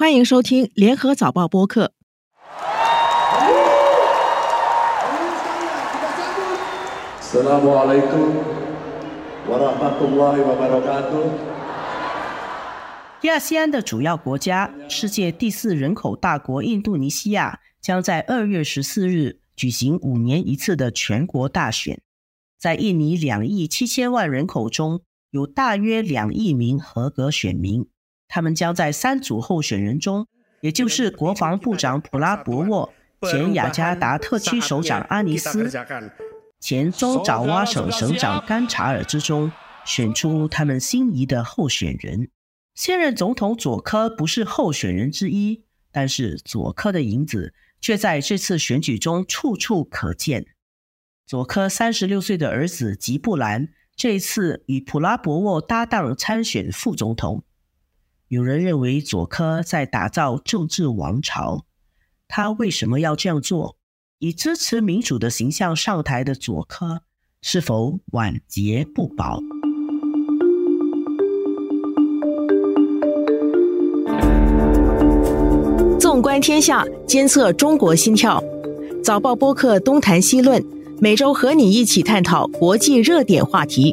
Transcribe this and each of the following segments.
欢迎收听联合早报播客。亚细安的主要国家，世界第四人口大国印度尼西亚将在二月十四日举行五年一次的全国大选。在印尼两亿七千万人口中，有大约两亿名合格选民，他们将在三组候选人中，也就是国防部长普拉博沃、前雅加达特区首长阿尼斯、前中爪哇省省长甘查尔之中，选出他们心仪的候选人。现任总统佐科不是候选人之一，但是佐科的影子却在这次选举中处处可见。佐科三十六岁的儿子吉布兰这一次与普拉博沃搭档参选副总统。有人认为佐科在打造政治王朝，他为什么要这样做？以支持民主的形象上台的佐科，是否晚节不保？纵观天下，监测中国心跳。早报播客东谈西论，每周和你一起探讨国际热点话题。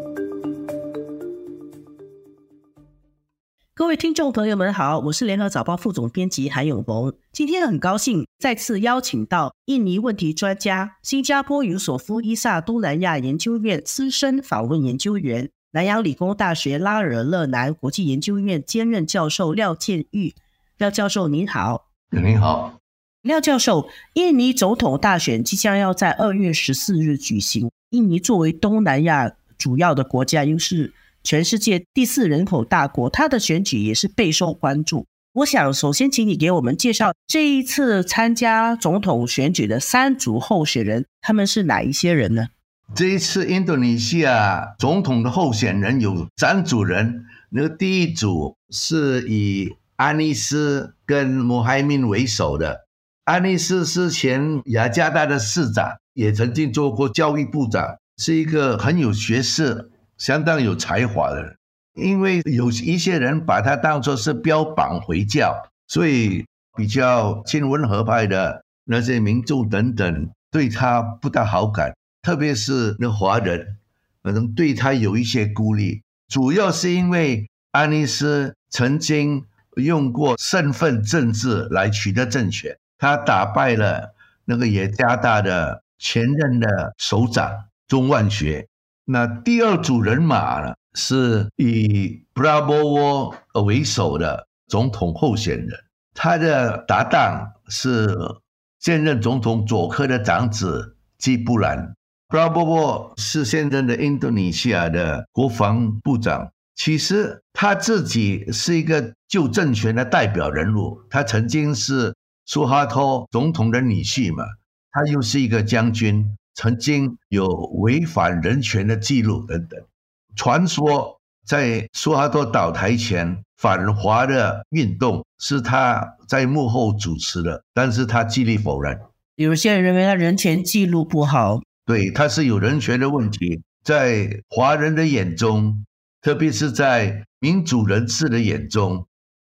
各位听众朋友们好，我是联合早报副总编辑韩永红。今天很高兴再次邀请到印尼问题专家、新加坡尤索夫伊萨东南亚研究院资深访问研究员、南洋理工大学拉尔勒南国际研究院兼任教授廖建玉。廖教授您好。您好，廖教授，印尼总统大选即将要在二月十四日举行。印尼作为东南亚主要的国家，又是全世界第四人口大国，它的选举也是备受关注。我想首先请你给我们介绍这一次参加总统选举的三组候选人，他们是哪一些人呢？这一次印度尼西亚总统的候选人有三组人，那第一组是以安尼斯跟穆罕明为首的。安尼斯是前雅加达的市长，也曾经做过教育部长，是一个很有学识、相当有才华的人。因为有一些人把他当作是标榜回教，所以比较亲温和派的那些民众等等对他不大好感，特别是那华人，可能对他有一些孤立。主要是因为安尼斯曾经用过身份政治来取得政权，他打败了那个也加大的前任的首长钟万学。那第二组人马呢，是以布拉波沃为首的总统候选人，他的搭档是现任总统佐科的长子基布兰。布拉波沃是现任的印度尼西亚的国防部长。其实他自己是一个旧政权的代表人物，他曾经是苏哈托总统的女婿嘛，他又是一个将军，曾经有违反人权的记录等等。传说在苏哈多倒台前，反华的运动是他在幕后主持的，但是他极力否认。有些人认为他人权记录不好，对，他是有人权的问题，在华人的眼中。特别是在民主人士的眼中，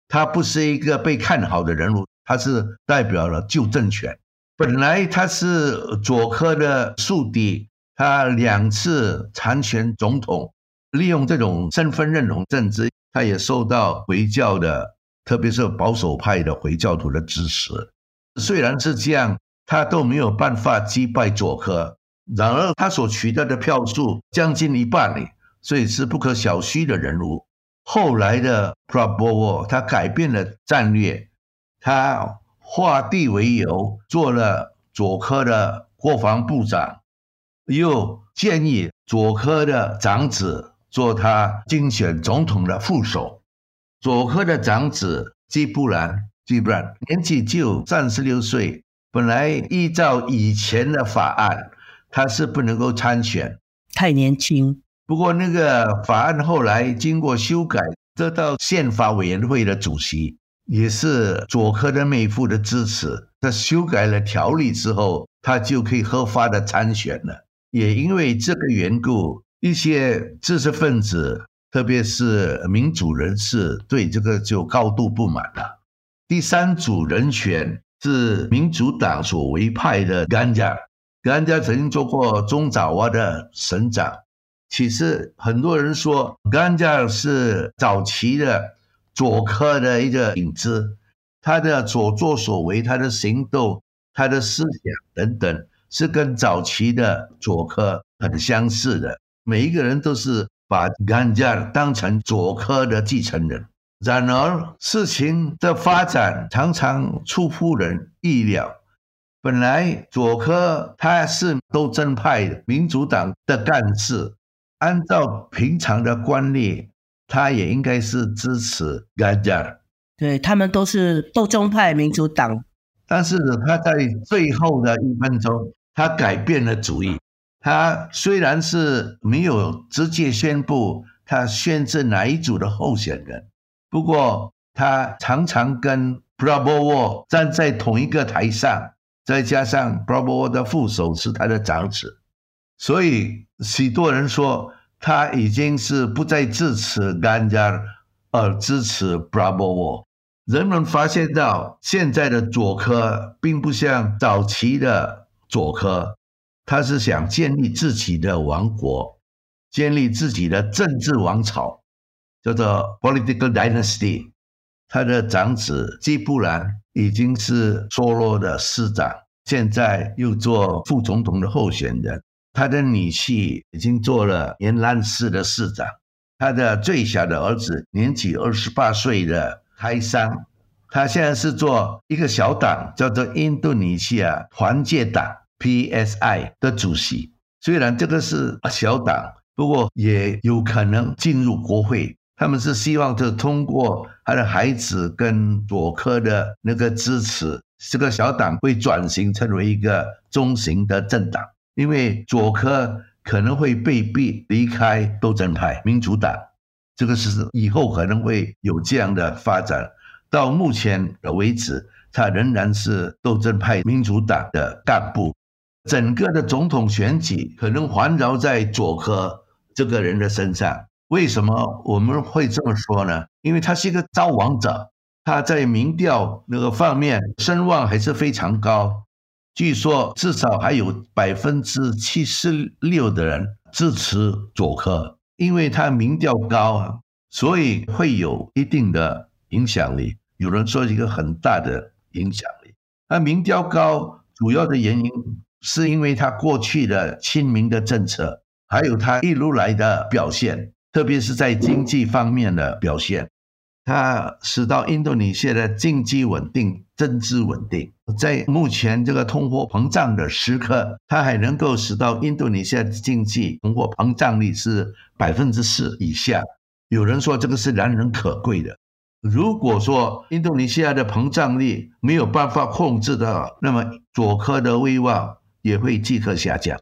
他不是一个被看好的人物，他是代表了旧政权。本来他是佐科的宿敌，他两次参选总统，利用这种身份认同政治，他也受到回教的，特别是保守派的回教徒的支持。虽然是这样，他都没有办法击败佐科，然而他所取得的票数将近一半里。所以是不可小觑的人物。后来的普拉波沃，他改变了战略，他化地为由，做了左科的国防部长，又建议左科的长子做他竞选总统的副手。左科的长子基布兰，基布兰年纪只有三十六岁，本来依照以前的法案，他是不能够参选，太年轻。不过，那个法案后来经过修改，得到宪法委员会的主席，也是佐科的妹夫的支持。他修改了条例之后，他就可以合法的参选了。也因为这个缘故，一些知识分子，特别是民主人士，对这个就高度不满了。第三组人选是民主党所委派的甘加，甘加曾经做过中爪哇的省长。其实很多人说甘加是早期的左科的一个影子，他的所作所为、他的行动、他的思想等等，是跟早期的左科很相似的。每一个人都是把甘加当成左科的继承人。然而，事情的发展常常出乎人意料。本来佐科他是斗争派民主党的干事，按照平常的惯例，他也应该是支持甘加。对他们都是斗争派民主党，但是他在最后的一分钟，他改变了主意。他虽然是没有直接宣布他选择哪一组的候选人。不过，他常常跟 Prabowo 站在同一个台上，再加上 Prabowo 的副手是他的长子，所以许多人说他已经是不再支持 Ganjar，而支持 Bravo。人们发现到现在的左科并不像早期的左科，他是想建立自己的王国，建立自己的政治王朝。叫做 political dynasty，他的长子基布兰已经是梭罗的师长，现在又做副总统的候选人。他的女婿已经做了延兰市的市长。他的最小的儿子年仅二十八岁的开山，他现在是做一个小党，叫做印度尼西亚团结党 （PSI） 的主席。虽然这个是小党，不过也有可能进入国会。他们是希望就通过他的孩子跟佐科的那个支持，这个小党会转型成为一个中型的政党。因为佐科可能会被逼离开斗争派民主党，这个是以后可能会有这样的发展。到目前的为止，他仍然是斗争派民主党的干部。整个的总统选举可能环绕在佐科这个人的身上。为什么我们会这么说呢？因为他是一个造王者，他在民调那个方面声望还是非常高。据说至少还有百分之七十六的人支持佐科，因为他民调高啊，所以会有一定的影响力。有人说一个很大的影响力。他民调高主要的原因是因为他过去的亲民的政策，还有他一路来的表现。特别是在经济方面的表现，他使到印度尼西亚的经济稳定、政治稳定。在目前这个通货膨胀的时刻，它还能够使到印度尼西亚经济通货膨胀率是百分之四以下。有人说这个是难能可贵的。如果说印度尼西亚的膨胀率没有办法控制的，那么佐科的威望也会即刻下降。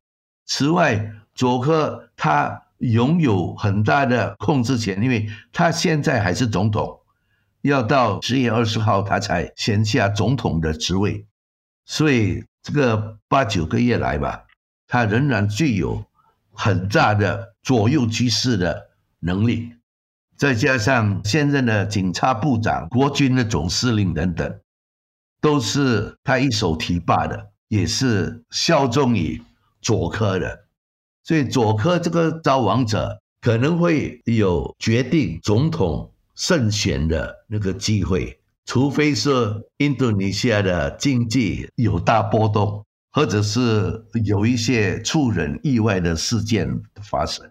此外，佐科他。拥有很大的控制权，因为他现在还是总统，要到十月二十号他才衔下总统的职位，所以这个八九个月来吧，他仍然具有很大的左右局势的能力。再加上现任的警察部长、国军的总司令等等，都是他一手提拔的，也是效忠于左科的。所以左科这个造王者可能会有决定总统胜选的那个机会，除非是印度尼西亚的经济有大波动，或者是有一些出人意外的事件发生，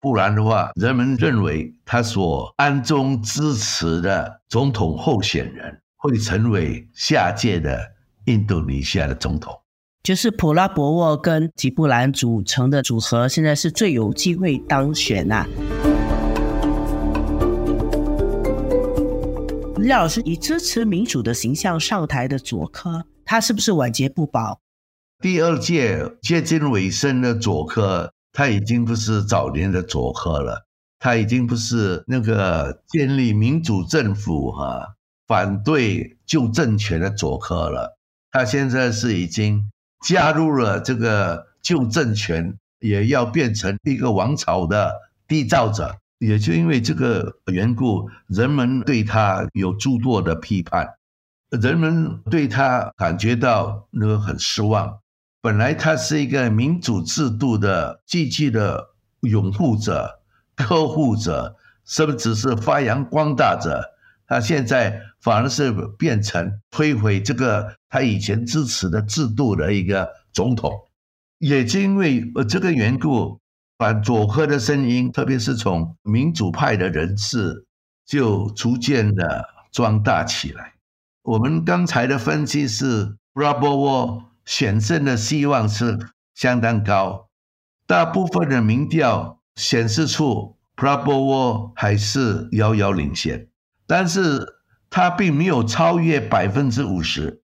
不然的话，人们认为他所暗中支持的总统候选人会成为下届的印度尼西亚的总统。就是普拉博沃跟吉布兰组成的组合，现在是最有机会当选呐。李老师以支持民主的形象上台的佐科，他是不是晚节不保？第二届接近尾声的佐科，他已经不是早年的佐科了，他已经不是那个建立民主政府哈、反对旧政权的佐科了，他现在是已经。加入了这个旧政权，也要变成一个王朝的缔造者，也就因为这个缘故，人们对他有诸多的批判。人们对他感觉到那个很失望。本来他是一个民主制度的积极的拥护者、呵护者，甚至是发扬光大者。他现在反而是变成摧毁这个他以前支持的制度的一个总统。也就因为这个缘故，反左科的声音，特别是从民主派的人士，就逐渐的壮大起来。我们刚才的分析是，布拉波沃险胜的希望是相当高，大部分的民调显示出普拉波沃还是遥遥领先，但是他并没有超越百分之五十。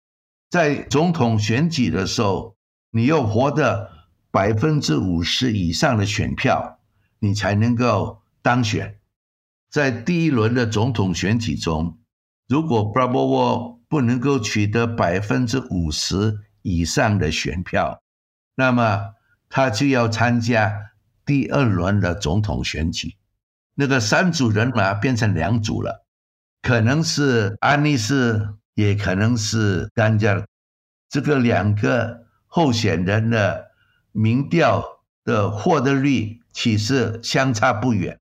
在总统选举的时候，你又活得百分之五十以上的选票，你才能够当选。在第一轮的总统选举中，如果布拉波沃不能够取得百分之五十，以上的选票，那么他就要参加第二轮的总统选举。那个三组人马变成两组了，可能是安妮斯，也可能是甘加尔。这个两个候选人的民调的获得率其实相差不远，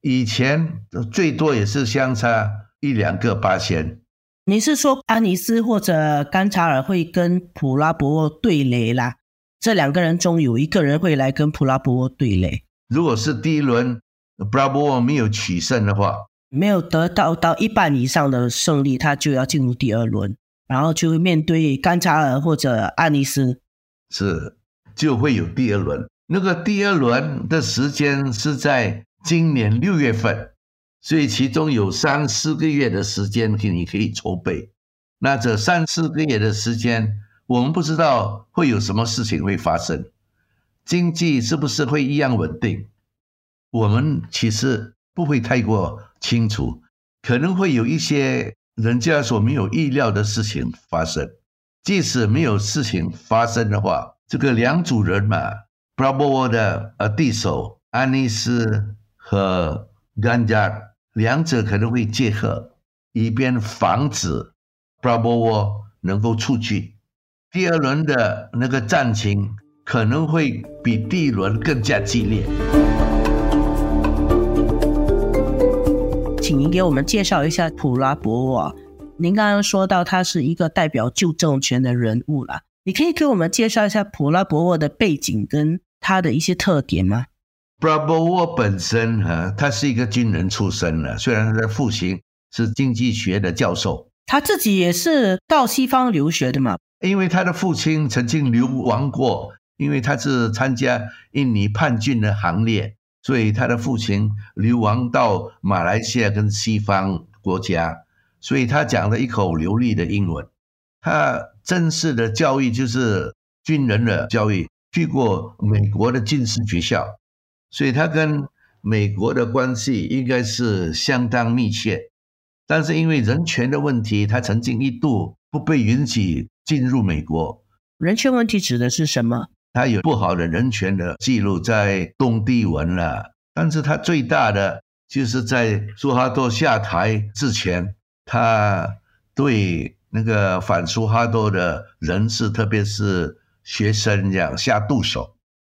以前最多也是相差一两个八千。你是说安尼斯或者甘查尔会跟普拉博沃对垒啦？这两个人中有一个人会来跟普拉博沃对垒。如果是第一轮普拉博沃没有取胜的话，没有得到到一半以上的胜利，他就要进入第二轮，然后就会面对甘查尔或者安尼斯，是就会有第二轮。那个第二轮的时间是在今年六月份。所以其中有三四个月的时间，你可以筹备。那这三四个月的时间，我们不知道会有什么事情会发生，经济是不是会一样稳定？我们其实不会太过清楚，可能会有一些人家所没有意料的事情发生。即使没有事情发生的话，这个两组人嘛，布拉波沃的呃对手安妮斯和甘加。两者可能会结合，以便防止布拉波沃能够出局。第二轮的那个战情可能会比第一轮更加激烈。请您给我们介绍一下普拉博沃。您刚刚说到他是一个代表旧政权的人物了，你可以给我们介绍一下普拉博沃的背景跟他的一些特点吗？普拉博沃本身哈，他是一个军人出身的，虽然他的父亲是经济学的教授，他自己也是到西方留学的嘛。因为他的父亲曾经流亡过，因为他是参加印尼叛军的行列，所以他的父亲流亡到马来西亚跟西方国家，所以他讲了一口流利的英文。他正式的教育就是军人的教育，去过美国的军事学校。所以他跟美国的关系应该是相当密切，但是因为人权的问题，他曾经一度不被允许进入美国。人权问题指的是什么？他有不好的人权的记录在东帝汶了，但是他最大的就是在苏哈多下台之前，他对那个反苏哈多的人士，特别是学生这样下毒手。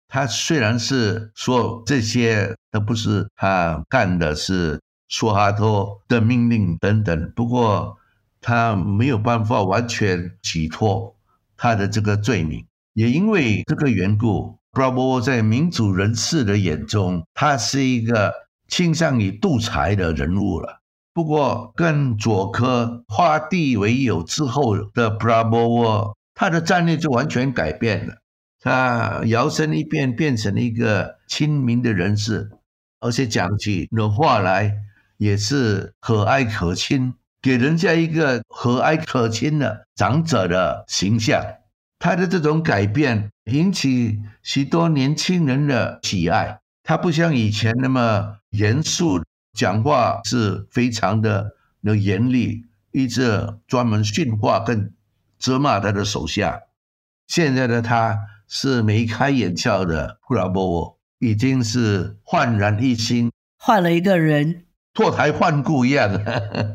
他虽然是说这些都不是他干的，是苏哈托的命令等等，不过他没有办法完全洗脱他的这个罪名。也因为这个缘故，布拉波沃在民主人士的眼中，他是一个倾向于独裁的人物了。不过，跟佐科画地为友之后的布拉波沃，他的战略就完全改变了。他摇身一变变成了一个亲民的人士，而且讲起的话来也是和蔼可亲，给人家一个和蔼可亲的长者的形象。他的这种改变引起许多年轻人的喜爱。他不像以前那么严肃，讲话是非常的那严厉，一直专门训话跟责骂他的手下。现在的他。是眉开眼笑的布拉波沃，已经是焕然一新，换了一个人，脱胎换骨一样。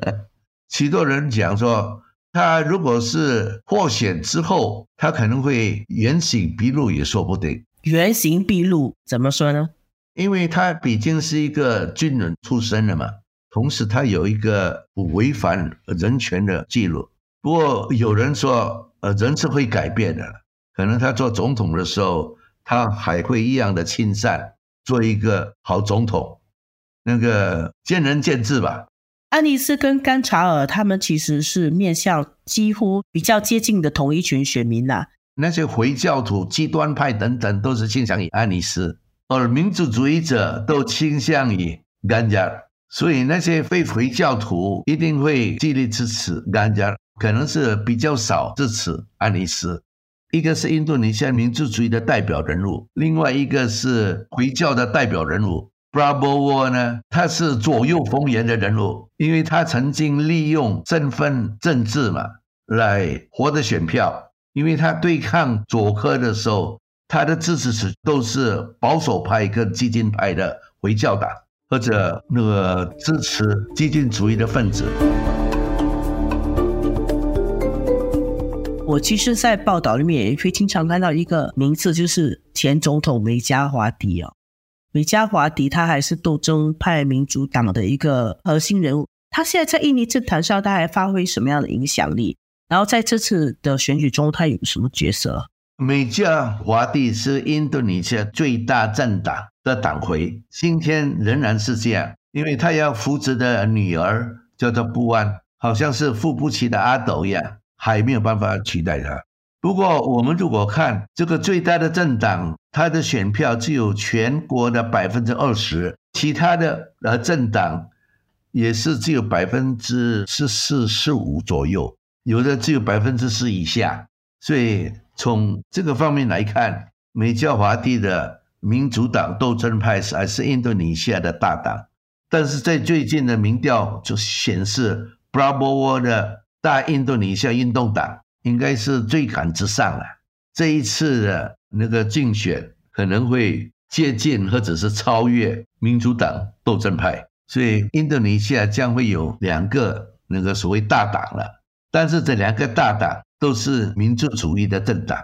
许多人讲说，他如果是获选之后，他可能会原形毕露也说不定。原形毕露怎么说呢？因为他毕竟是一个军人出身的嘛，同时他有一个不违反人权的记录。不过有人说，呃，人是会改变的，可能他做总统的时候，他还会一样的亲善，做一个好总统。那个见仁见智吧。安妮斯跟甘查尔他们其实是面向几乎比较接近的同一群选民呐。那些回教徒、极端派等等，都是倾向于安妮斯。而民主主义者都倾向于甘加尔，所以那些非回教徒一定会极力支持甘加尔，可能是比较少支持安尼斯。一个是印度尼西亚民主主义的代表人物，另外一个是回教的代表人物。Prabowo 呢，他是左右逢源的人物，因为他曾经利用身份政治嘛来获得选票，因为他对抗佐科的时候。他的支持者都是保守派跟激进派的回教党，或者那个支持激进主义的分子。我其实，在报道里面也会经常看到一个名字，就是前总统梅加华迪哦。梅加华迪他还是斗争派民主党的一个核心人物。他现在在印尼政坛上，他还发挥什么样的影响力？然后在这次的选举中，他有什么角色？美加华蒂是印度尼西亚最大政党的党魁，今天仍然是这样，因为他要扶植的女儿叫做布安，好像是扶不起的阿斗一样，还没有办法取代他。不过，我们如果看这个最大的政党，他的选票只有全国的百分之二十，其他的呃政党也是只有百分之十四、十五左右，有的只有百分之十以下，所以。从这个方面来看，美加华地的民主党斗争派是还是印度尼西亚的大党，但是在最近的民调就显示，b r a 布 o 的大印度尼西亚运动党应该是最赶之上了。这一次的那个竞选可能会接近或者是超越民主党斗争派，所以印度尼西亚将会有两个那个所谓大党了。但是这两个大党。都是民族主义的政党，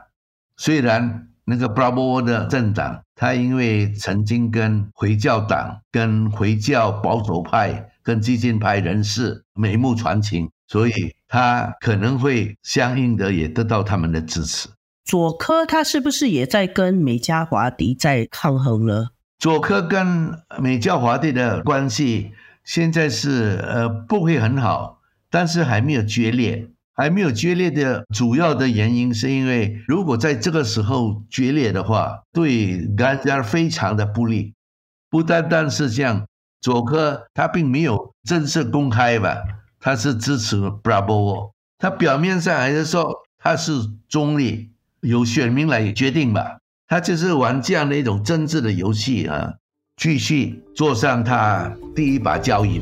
虽然那个 Bravo 的政党，他因为曾经跟回教党、跟回教保守派、跟激进派人士眉目传情，所以他可能会相应的也得到他们的支持。佐科他是不是也在跟美加华迪在抗衡呢？佐科跟美加华迪的关系现在是呃不会很好，但是还没有决裂。还没有决裂的主要的原因，是因为如果在这个时候决裂的话，对甘加非常的不利。不单单是这样，佐科他并没有正式公开吧，他是支持 Bravo，他表面上还是说他是中立，由选民来决定吧。他就是玩这样的一种政治的游戏啊，继续坐上他第一把交椅。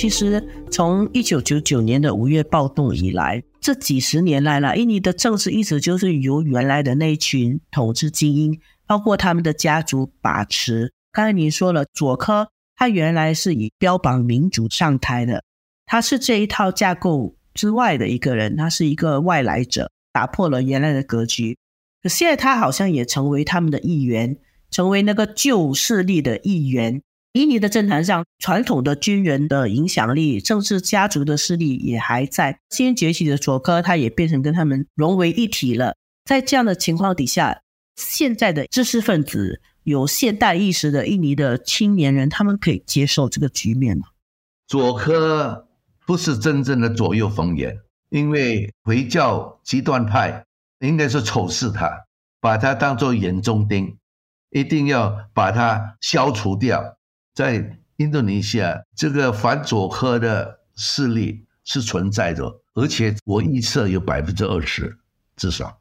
其实，从一九九九年的五月暴动以来，这几十年来了，印尼的政治一直就是由原来的那一群统治精英，包括他们的家族把持。刚才您说了，佐科他原来是以标榜民主上台的，他是这一套架构之外的一个人，他是一个外来者，打破了原来的格局。可现在他好像也成为他们的一员，成为那个旧势力的一员。印尼的政坛上，传统的军人的影响力、政治家族的势力也还在。新崛起的佐科，他也变成跟他们融为一体了。在这样的情况底下，现在的知识分子、有现代意识的印尼的青年人，他们可以接受这个局面吗？佐科不是真正的左右逢源，因为回教极端派应该是仇视他，把他当做眼中钉，一定要把他消除掉。在印度尼西亚，这个反佐科的势力是存在的，而且我预测有百分之二十至少。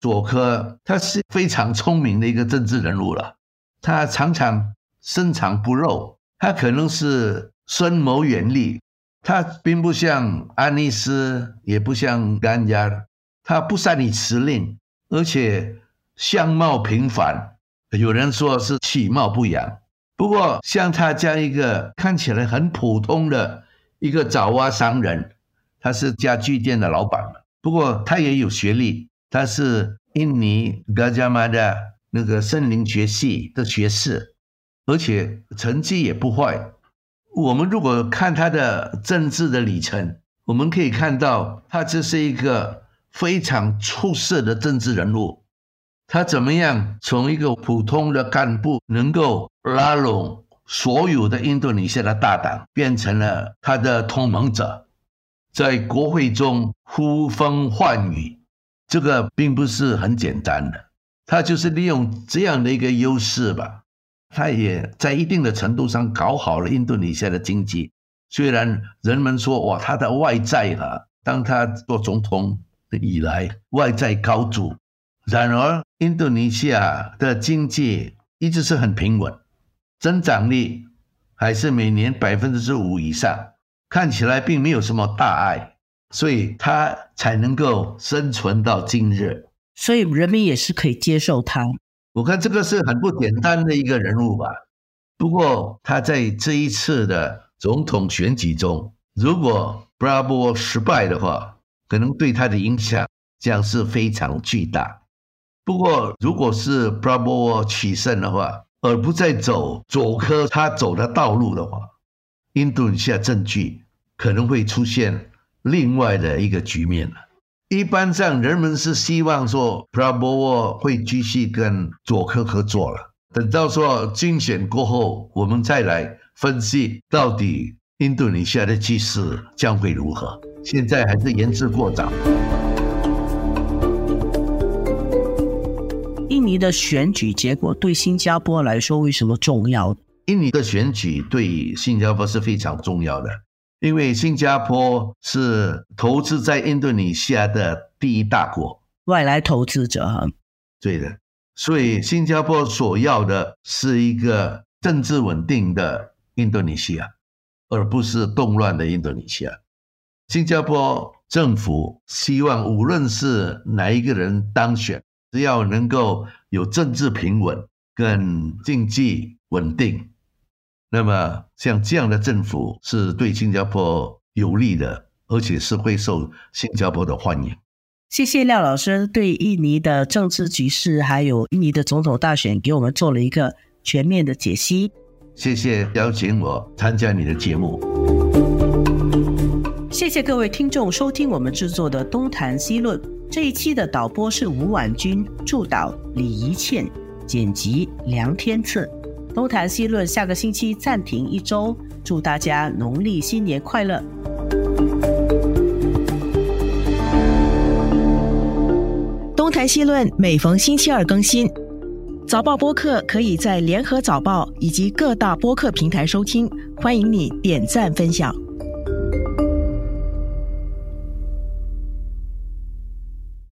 佐科他是非常聪明的一个政治人物了，他常常深藏不露，他可能是深谋远虑，他并不像安尼斯，也不像甘加，他不善于辞令，而且相貌平凡，有人说是其貌不扬。不过像他这样一个看起来很普通的一个爪哇商人，他是家具店的老板不过他也有学历，他是印尼嘎加玛的那个森林学系的学士，而且成绩也不坏。我们如果看他的政治的里程，我们可以看到他这是一个非常出色的政治人物。他怎么样从一个普通的干部，能够拉拢所有的印度尼西亚的大党，变成了他的同盟者？在国会中呼风唤雨，这个并不是很简单的。他就是利用这样的一个优势吧，他也在一定的程度上搞好了印度尼西亚的经济。虽然人们说哇，他的外债啊，当他做总统以来，外债高筑，然而印度尼西亚的经济一直是很平稳，增长率还是每年百分之五以上。看起来并没有什么大碍，所以他才能够生存到今日。所以人民也是可以接受他。我看这个是很不简单的一个人物吧。不过他在这一次的总统选举中，如果 Bravo 失败的话，可能对他的影响将是非常巨大。不过如果是 Bravo 取胜的话，而不再走佐科他走的道路的话，印度尼西亚政局可能会出现另外的一个局面了。一般上，人们是希望说，p r a b o 会继续跟佐科合作了。等到说竞选过后，我们再来分析到底印度尼西亚的局势将会如何。现在还是言之过早。印尼的选举结果对新加坡来说为什么重要？印尼的选举对新加坡是非常重要的，因为新加坡是投资在印度尼西亚的第一大国，外来投资者。对的，所以新加坡所要的是一个政治稳定的印度尼西亚，而不是动乱的印度尼西亚。新加坡政府希望，无论是哪一个人当选，只要能够有政治平稳跟经济稳定。那么，像这样的政府是对新加坡有利的，而且是会受新加坡的欢迎。谢谢廖老师对印尼的政治局势，还有印尼的总统大选，给我们做了一个全面的解析。谢谢邀请我参加你的节目。谢谢各位听众收听我们制作的《东谈西论》这一期的导播是吴婉君，助导李怡倩，剪辑梁天赐。东谈西论，下个星期暂停一周。祝大家农历新年快乐！东谈西论每逢星期二更新，早报播客可以在联合早报以及各大播客平台收听，欢迎你点赞分享。